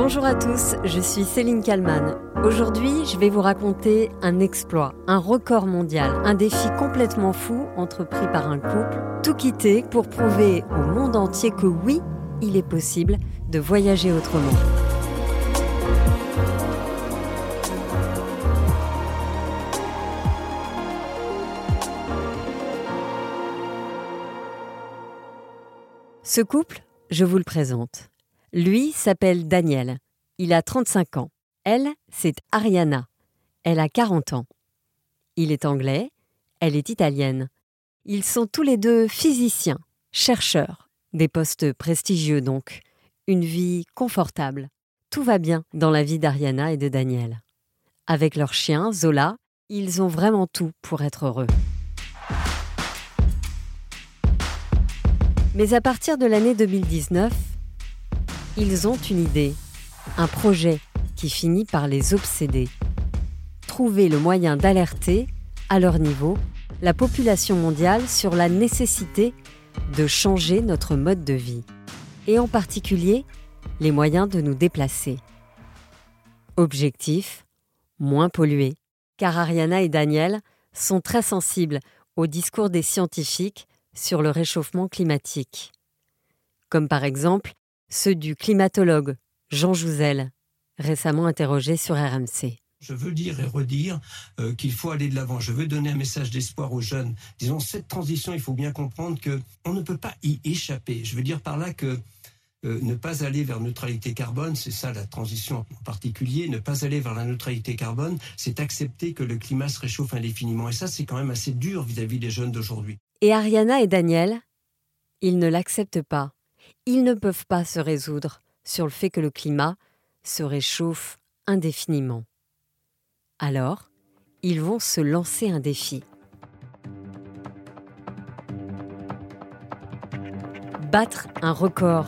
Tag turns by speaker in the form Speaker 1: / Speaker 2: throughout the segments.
Speaker 1: Bonjour à tous, je suis Céline Kalman. Aujourd'hui, je vais vous raconter un exploit, un record mondial, un défi complètement fou entrepris par un couple, tout quitté pour prouver au monde entier que oui, il est possible de voyager autrement. Ce couple, je vous le présente. Lui s'appelle Daniel. Il a 35 ans. Elle, c'est Ariana. Elle a 40 ans. Il est anglais, elle est italienne. Ils sont tous les deux physiciens, chercheurs, des postes prestigieux donc, une vie confortable. Tout va bien dans la vie d'Ariana et de Daniel. Avec leur chien, Zola, ils ont vraiment tout pour être heureux. Mais à partir de l'année 2019, ils ont une idée, un projet qui finit par les obséder. Trouver le moyen d'alerter, à leur niveau, la population mondiale sur la nécessité de changer notre mode de vie, et en particulier les moyens de nous déplacer. Objectif moins polluer, car Ariana et Daniel sont très sensibles au discours des scientifiques sur le réchauffement climatique, comme par exemple ceux du climatologue Jean Jouzel, récemment interrogé sur RMC.
Speaker 2: Je veux dire et redire euh, qu'il faut aller de l'avant. Je veux donner un message d'espoir aux jeunes. Disons, cette transition, il faut bien comprendre que on ne peut pas y échapper. Je veux dire par là que euh, ne pas aller vers neutralité carbone, c'est ça la transition en particulier, ne pas aller vers la neutralité carbone, c'est accepter que le climat se réchauffe indéfiniment. Et ça, c'est quand même assez dur vis-à-vis des jeunes d'aujourd'hui.
Speaker 1: Et Ariana et Daniel, ils ne l'acceptent pas. Ils ne peuvent pas se résoudre sur le fait que le climat se réchauffe indéfiniment. Alors, ils vont se lancer un défi. Battre un record.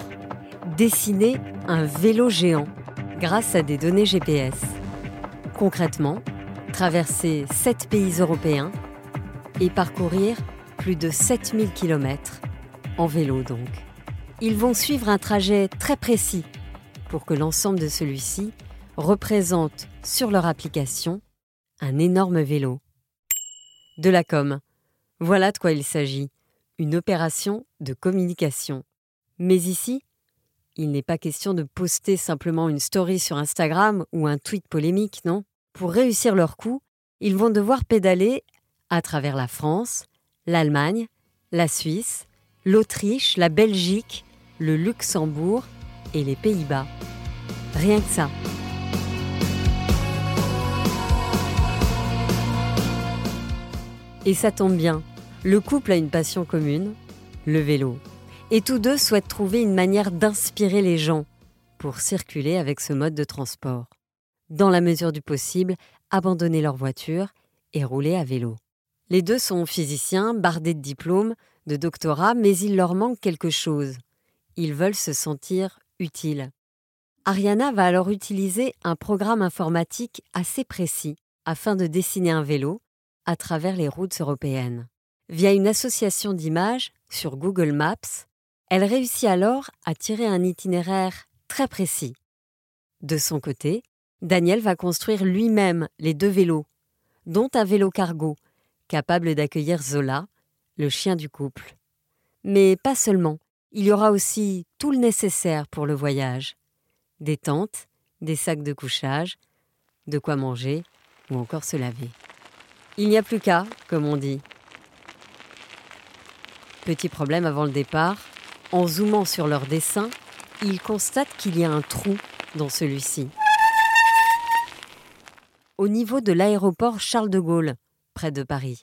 Speaker 1: Dessiner un vélo géant grâce à des données GPS. Concrètement, traverser sept pays européens et parcourir plus de 7000 km, en vélo donc. Ils vont suivre un trajet très précis pour que l'ensemble de celui-ci représente sur leur application un énorme vélo. De la com. Voilà de quoi il s'agit. Une opération de communication. Mais ici, il n'est pas question de poster simplement une story sur Instagram ou un tweet polémique, non Pour réussir leur coup, ils vont devoir pédaler à travers la France, l'Allemagne, la Suisse, l'Autriche, la Belgique, le Luxembourg et les Pays-Bas. Rien que ça. Et ça tombe bien, le couple a une passion commune, le vélo. Et tous deux souhaitent trouver une manière d'inspirer les gens pour circuler avec ce mode de transport. Dans la mesure du possible, abandonner leur voiture et rouler à vélo. Les deux sont physiciens, bardés de diplômes, de doctorat, mais il leur manque quelque chose. Ils veulent se sentir utiles. Ariana va alors utiliser un programme informatique assez précis afin de dessiner un vélo à travers les routes européennes. Via une association d'images sur Google Maps, elle réussit alors à tirer un itinéraire très précis. De son côté, Daniel va construire lui-même les deux vélos, dont un vélo cargo capable d'accueillir Zola, le chien du couple. Mais pas seulement, il y aura aussi tout le nécessaire pour le voyage. Des tentes, des sacs de couchage, de quoi manger ou encore se laver. Il n'y a plus qu'à, comme on dit. Petit problème avant le départ, en zoomant sur leur dessin, ils constatent qu'il y a un trou dans celui-ci. Au niveau de l'aéroport Charles de Gaulle, près de Paris.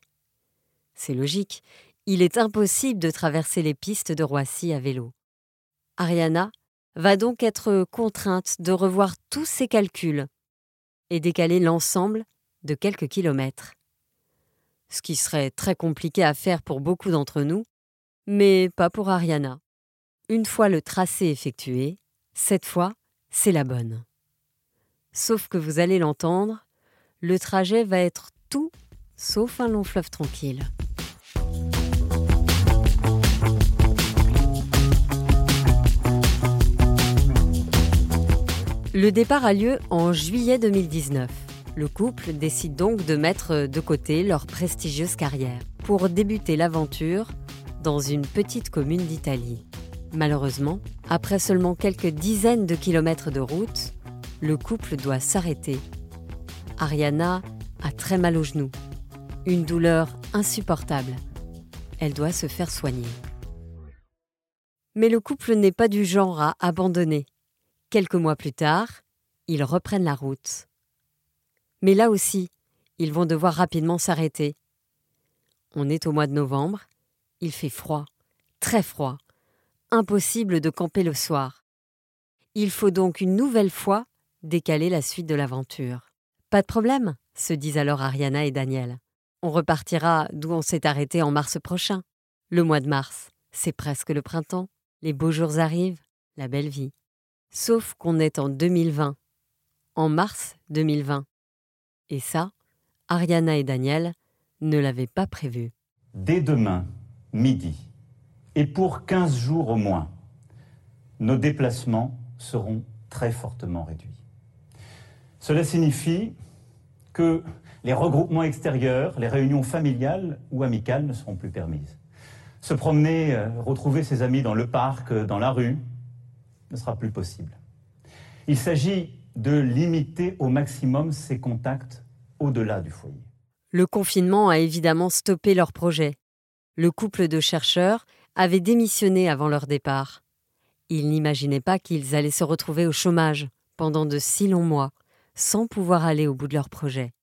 Speaker 1: C'est logique, il est impossible de traverser les pistes de Roissy à vélo. Ariana va donc être contrainte de revoir tous ses calculs et décaler l'ensemble de quelques kilomètres. Ce qui serait très compliqué à faire pour beaucoup d'entre nous, mais pas pour Ariana. Une fois le tracé effectué, cette fois, c'est la bonne. Sauf que vous allez l'entendre, le trajet va être tout sauf un long fleuve tranquille. Le départ a lieu en juillet 2019. Le couple décide donc de mettre de côté leur prestigieuse carrière pour débuter l'aventure dans une petite commune d'Italie. Malheureusement, après seulement quelques dizaines de kilomètres de route, le couple doit s'arrêter. Ariana a très mal au genou, une douleur insupportable. Elle doit se faire soigner. Mais le couple n'est pas du genre à abandonner. Quelques mois plus tard, ils reprennent la route. Mais là aussi, ils vont devoir rapidement s'arrêter. On est au mois de novembre, il fait froid, très froid, impossible de camper le soir. Il faut donc une nouvelle fois décaler la suite de l'aventure. Pas de problème, se disent alors Ariana et Daniel. On repartira d'où on s'est arrêté en mars prochain. Le mois de mars, c'est presque le printemps. Les beaux jours arrivent, la belle vie. Sauf qu'on est en 2020, en mars 2020. Et ça, Ariana et Daniel ne l'avaient pas prévu.
Speaker 3: Dès demain, midi, et pour 15 jours au moins, nos déplacements seront très fortement réduits. Cela signifie que les regroupements extérieurs, les réunions familiales ou amicales ne seront plus permises. Se promener, euh, retrouver ses amis dans le parc, euh, dans la rue, ne sera plus possible. Il s'agit de limiter au maximum ces contacts au-delà du foyer.
Speaker 1: Le confinement a évidemment stoppé leur projet. Le couple de chercheurs avait démissionné avant leur départ. Ils n'imaginaient pas qu'ils allaient se retrouver au chômage pendant de si longs mois, sans pouvoir aller au bout de leur projet.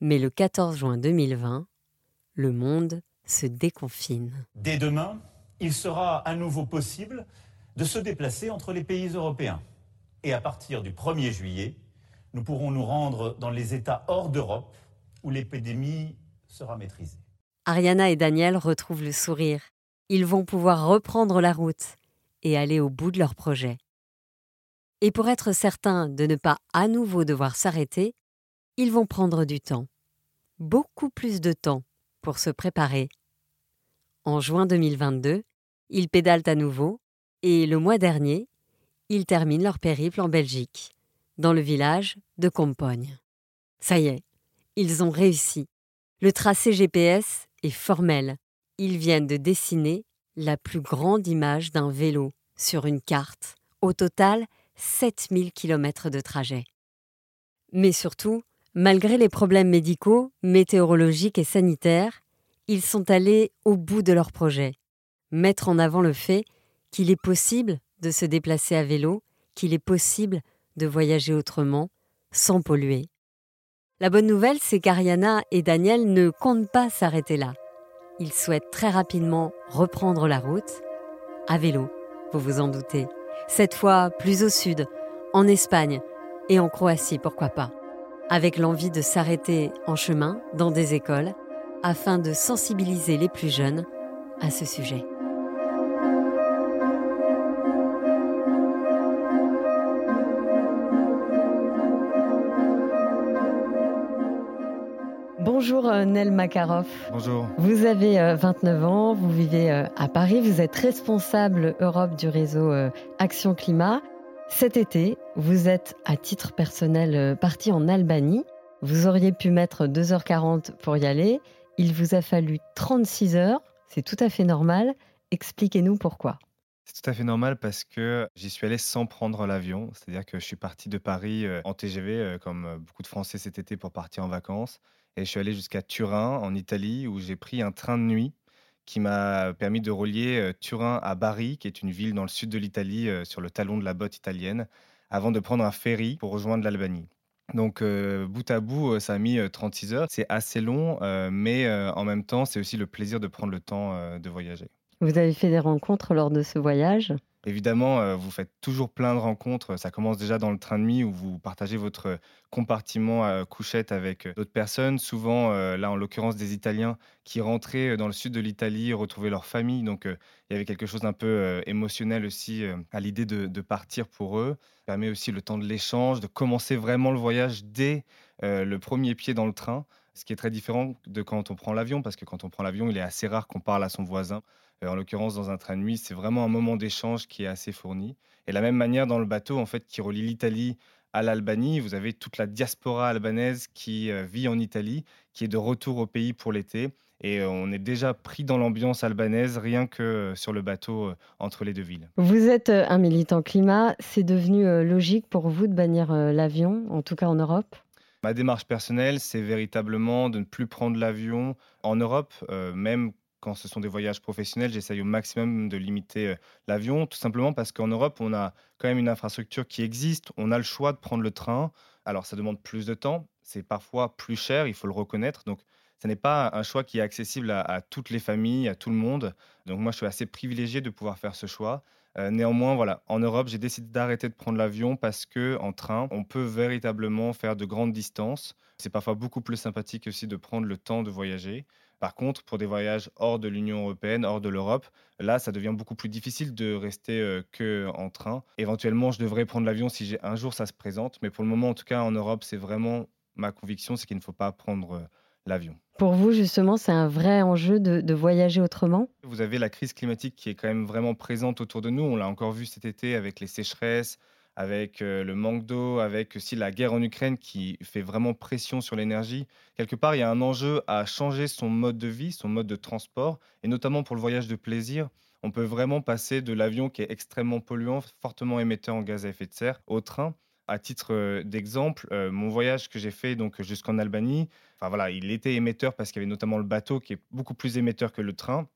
Speaker 1: Mais le 14 juin 2020, le monde se déconfine.
Speaker 3: Dès demain, il sera à nouveau possible de se déplacer entre les pays européens. Et à partir du 1er juillet, nous pourrons nous rendre dans les États hors d'Europe où l'épidémie sera maîtrisée.
Speaker 1: Ariana et Daniel retrouvent le sourire. Ils vont pouvoir reprendre la route et aller au bout de leur projet. Et pour être certains de ne pas à nouveau devoir s'arrêter, ils vont prendre du temps. Beaucoup plus de temps pour se préparer. En juin 2022, ils pédalent à nouveau et le mois dernier, ils terminent leur périple en Belgique, dans le village de Compogne. Ça y est, ils ont réussi. Le tracé GPS est formel. Ils viennent de dessiner la plus grande image d'un vélo sur une carte. Au total, 7000 km de trajet. Mais surtout, Malgré les problèmes médicaux, météorologiques et sanitaires, ils sont allés au bout de leur projet. Mettre en avant le fait qu'il est possible de se déplacer à vélo, qu'il est possible de voyager autrement, sans polluer. La bonne nouvelle, c'est qu'Ariana et Daniel ne comptent pas s'arrêter là. Ils souhaitent très rapidement reprendre la route, à vélo, vous vous en doutez. Cette fois plus au sud, en Espagne et en Croatie, pourquoi pas avec l'envie de s'arrêter en chemin dans des écoles afin de sensibiliser les plus jeunes à ce sujet. Bonjour euh, Nel Makarov.
Speaker 4: Bonjour.
Speaker 1: Vous avez 29 euh, ans, vous vivez euh, à Paris, vous êtes responsable Europe du réseau Action Climat. Cet été, vous êtes à titre personnel parti en Albanie. Vous auriez pu mettre 2h40 pour y aller. Il vous a fallu 36 heures. C'est tout à fait normal. Expliquez-nous pourquoi.
Speaker 4: C'est tout à fait normal parce que j'y suis allé sans prendre l'avion. C'est-à-dire que je suis parti de Paris en TGV, comme beaucoup de Français cet été, pour partir en vacances. Et je suis allé jusqu'à Turin, en Italie, où j'ai pris un train de nuit qui m'a permis de relier Turin à Bari, qui est une ville dans le sud de l'Italie, sur le talon de la botte italienne, avant de prendre un ferry pour rejoindre l'Albanie. Donc, bout à bout, ça a mis 36 heures. C'est assez long, mais en même temps, c'est aussi le plaisir de prendre le temps de voyager.
Speaker 1: Vous avez fait des rencontres lors de ce voyage?
Speaker 4: Évidemment, euh, vous faites toujours plein de rencontres. Ça commence déjà dans le train de nuit où vous partagez votre compartiment à couchette avec d'autres personnes. Souvent, euh, là en l'occurrence des Italiens qui rentraient dans le sud de l'Italie, retrouver leur famille. Donc euh, il y avait quelque chose d'un peu émotionnel aussi à l'idée de, partir pour eux. Ça permet aussi le temps de l'échange, de commencer vraiment le voyage dès le premier pied dans le train. Ce qui est très différent de quand on prend l'avion, parce que quand on prend l'avion, il est assez rare qu'on parle à son voisin. Euh, en l'occurrence, dans un train de nuit, c'est vraiment un moment d'échange qui est assez fourni. Et de la même manière, dans le bateau, en fait, qui relie l'Italie à l'Albanie, vous avez toute la diaspora albanaise qui euh, vit en Italie, qui est de retour au pays pour l'été. Et euh, on est déjà pris dans l'ambiance albanaise rien que sur le bateau entre les deux villes.
Speaker 1: Vous êtes un militant climat. C'est devenu logique pour vous de bannir l'avion, en tout cas en Europe?
Speaker 4: Ma démarche personnelle, c'est véritablement de ne plus prendre l'avion en Europe, euh, même quand ce sont des voyages professionnels, j'essaye au maximum de limiter euh, l'avion, tout simplement parce qu'en Europe, on a quand même une infrastructure qui existe, on a le choix de prendre le train. Alors ça demande plus de temps, c'est parfois plus cher, il faut le reconnaître. Donc ce n'est pas un choix qui est accessible à, toutes les familles, à tout le monde. Donc moi, je suis assez privilégié de pouvoir faire ce choix. Euh, néanmoins, voilà, en Europe, j'ai décidé d'arrêter de prendre l'avion parce que en train, on peut véritablement faire de grandes distances. C'est parfois beaucoup plus sympathique aussi de prendre le temps de voyager. Par contre, pour des voyages hors de l'Union européenne, hors de l'Europe, là, ça devient beaucoup plus difficile de rester euh, que en train. Éventuellement, je devrais prendre l'avion si un jour ça se présente, mais pour le moment, en tout cas, en Europe, c'est vraiment ma conviction, c'est qu'il ne faut pas prendre euh, l'avion.
Speaker 1: Pour vous, justement, c'est un vrai enjeu de, voyager autrement?
Speaker 4: Vous avez la crise climatique qui est quand même vraiment présente autour de nous. On l'a encore vu cet été avec les sécheresses, avec le manque d'eau, avec aussi la guerre en Ukraine qui fait vraiment pression sur l'énergie. Quelque part, il y a un enjeu à changer son mode de vie, son mode de transport, et notamment pour le voyage de plaisir. On peut vraiment passer de l'avion qui est extrêmement polluant, fortement émetteur en gaz à effet de serre, au train. À titre d'exemple, mon voyage que j'ai fait donc jusqu'en Albanie, enfin voilà, il était émetteur parce qu'il y avait notamment le bateau qui est beaucoup plus émetteur que le train,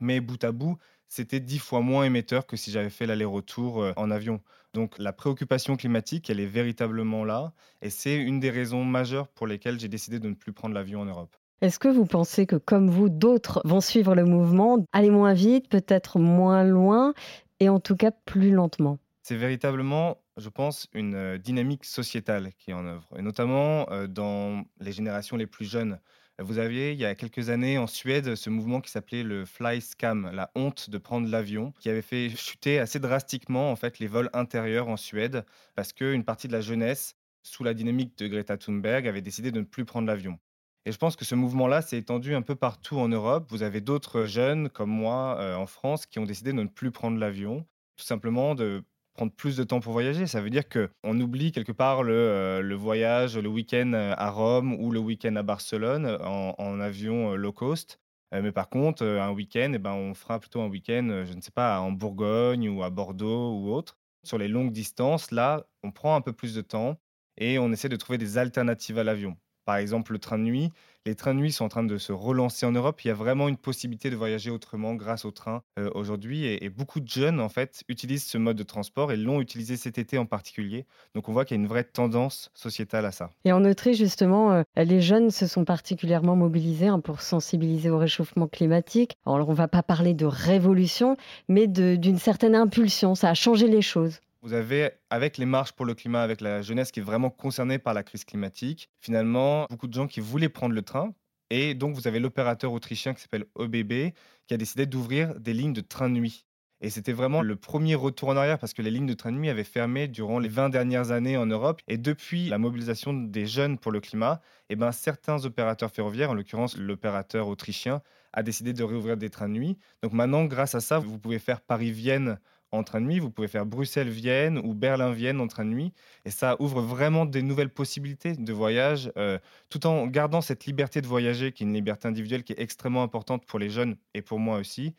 Speaker 4: mais bout à bout, c'était dix fois moins émetteur que si j'avais fait l'aller-retour en avion. Donc la préoccupation climatique, elle est véritablement là, et c'est une des raisons majeures pour lesquelles j'ai décidé de ne plus prendre l'avion en Europe.
Speaker 1: Est-ce que vous pensez que, comme vous, d'autres vont suivre le mouvement, aller moins vite, peut-être moins loin, et en tout cas plus lentement?
Speaker 4: C'est véritablement je pense, une euh, dynamique sociétale qui est en œuvre, et notamment euh, dans les générations les plus jeunes. Vous aviez, il y a quelques années, en Suède, ce mouvement qui s'appelait le fly scam, la honte de prendre l'avion, qui avait fait chuter assez drastiquement en fait les vols intérieurs en Suède, parce qu'une partie de la jeunesse, sous la dynamique de Greta Thunberg, avait décidé de ne plus prendre l'avion. Et je pense que ce mouvement-là s'est étendu un peu partout en Europe. Vous avez d'autres jeunes comme moi euh, en France qui ont décidé de ne plus prendre l'avion, tout simplement de prendre plus de temps pour voyager. Ça veut dire qu'on oublie quelque part le, euh, voyage, le week-end euh, à Rome ou le week-end à Barcelone en, avion euh, low cost. mais par contre, un week-end, eh ben, on fera plutôt un week-end, je ne sais pas, en Bourgogne ou à Bordeaux ou autre. Sur les longues distances, là, on prend un peu plus de temps et on essaie de trouver des alternatives à l'avion. Par exemple, le train de nuit. Les trains de nuit sont en train de se relancer en Europe. Il y a vraiment une possibilité de voyager autrement grâce au train euh, aujourd'hui. Et, beaucoup de jeunes, en fait, utilisent ce mode de transport et l'ont utilisé cet été en particulier. Donc on voit qu'il y a une vraie tendance sociétale à ça.
Speaker 1: Et en Autriche, justement, euh, les jeunes se sont particulièrement mobilisés hein, pour sensibiliser au réchauffement climatique. Alors on ne va pas parler de révolution, mais d'une certaine impulsion. Ça a changé les choses.
Speaker 4: Vous avez, avec les marches pour le climat, avec la jeunesse qui est vraiment concernée par la crise climatique, finalement, beaucoup de gens qui voulaient prendre le train. Et donc, vous avez l'opérateur autrichien qui s'appelle OBB, qui a décidé d'ouvrir des lignes de train de nuit. Et c'était vraiment le premier retour en arrière parce que les lignes de train de nuit avaient fermé durant les 20 dernières années en Europe. Et depuis la mobilisation des jeunes pour le climat, eh ben, certains opérateurs ferroviaires, en l'occurrence l'opérateur autrichien, a décidé de réouvrir des trains de nuit. Donc maintenant, grâce à ça, vous pouvez faire Paris-Vienne en train de nuit, vous pouvez faire Bruxelles-Vienne ou Berlin-Vienne en train de nuit. Et ça ouvre vraiment des nouvelles possibilités de voyage, euh, tout en gardant cette liberté de voyager, qui est une liberté individuelle qui est extrêmement importante pour les jeunes et pour moi aussi.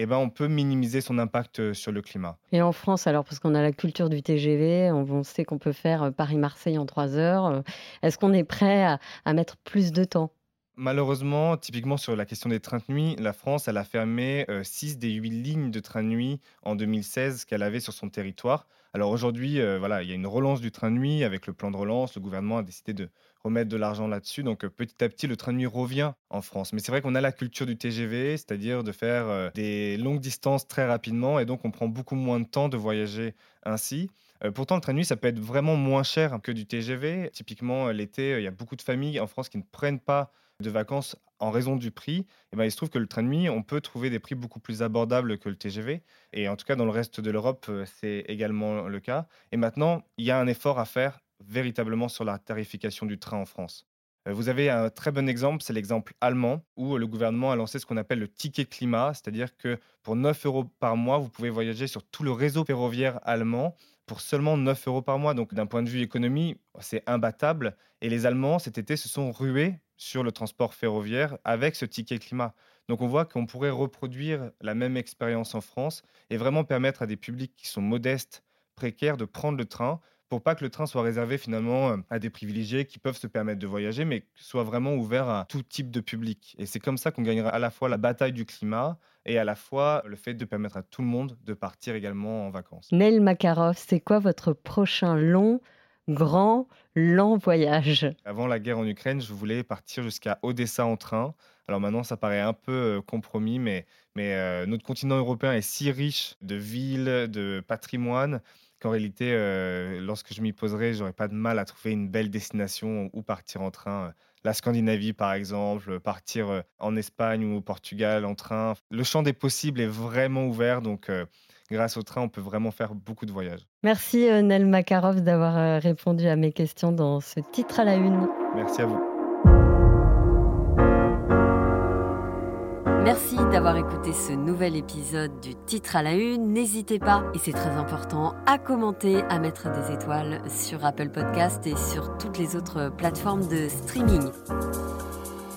Speaker 4: Eh ben, on peut minimiser son impact euh, sur le climat.
Speaker 1: Et en France, alors, parce qu'on a la culture du TGV, on sait qu'on peut faire euh, Paris-Marseille en trois heures. Est-ce qu'on est prêt à mettre plus de temps?
Speaker 4: Malheureusement, typiquement sur la question des trains de nuit, la France, a fermé 6 des 8 lignes de train de nuit en 2016 qu'elle avait sur son territoire. Alors aujourd'hui, voilà, il y a une relance du train de nuit avec le plan de relance. Le gouvernement a décidé de remettre de l'argent là-dessus. Donc petit à petit, le train de nuit revient en France. Mais c'est vrai qu'on a la culture du TGV, c'est-à-dire de faire des longues distances très rapidement. Et donc on prend beaucoup moins de temps de voyager ainsi. pourtant, le train de nuit, ça peut être vraiment moins cher que du TGV. Typiquement, l'été, il y a beaucoup de familles en France qui ne prennent pas de vacances en raison du prix, eh ben, il se trouve que le train de nuit, on peut trouver des prix beaucoup plus abordables que le TGV. Et en tout cas, dans le reste de l'Europe, euh, c'est également le cas. Et maintenant, il y a un effort à faire véritablement sur la tarification du train en France. Euh, vous avez un très bon exemple, c'est l'exemple allemand, où le gouvernement a lancé ce qu'on appelle le ticket climat, c'est-à-dire que pour 9 euros par mois, vous pouvez voyager sur tout le réseau ferroviaire allemand pour seulement 9 euros par mois. Donc d'un point de vue économie, c'est imbattable. Et les Allemands, cet été, se sont rués sur le transport ferroviaire avec ce ticket climat. Donc on voit qu'on pourrait reproduire la même expérience en France et vraiment permettre à des publics qui sont modestes, précaires, de prendre le train pour pas que le train soit réservé finalement euh, à des privilégiés qui peuvent se permettre de voyager, mais soit vraiment ouvert à tout type de public. Et c'est comme ça qu'on gagnera à la fois la bataille du climat et à la fois le fait de permettre à tout le monde de partir également en vacances.
Speaker 1: Nel Makarov, c'est quoi votre prochain long, grand, lent voyage
Speaker 4: Avant la guerre en Ukraine, je voulais partir jusqu'à Odessa en train. Alors maintenant, ça paraît un peu euh, compromis, mais, euh, notre continent européen est si riche de villes, de patrimoine qu'en réalité, euh, lorsque je m'y poserai, j'aurais pas de mal à trouver une belle destination où partir en train. La Scandinavie, par exemple, partir en Espagne ou au Portugal en train. Le champ des possibles est vraiment ouvert, donc grâce au train, on peut vraiment faire beaucoup de voyages.
Speaker 1: Merci Nel Makarov d'avoir répondu à mes questions dans ce titre à la une.
Speaker 4: Merci à vous.
Speaker 1: Merci d'avoir écouté ce nouvel épisode du titre à la une. N'hésitez pas, et c'est très important, à commenter, à mettre des étoiles sur Apple Podcast et sur toutes les autres plateformes de streaming.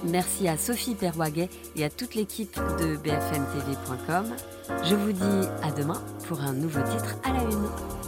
Speaker 1: Merci à Sophie Perwaguet et à toute l'équipe de bfmtv.com. Je vous dis à demain pour un nouveau titre à la une.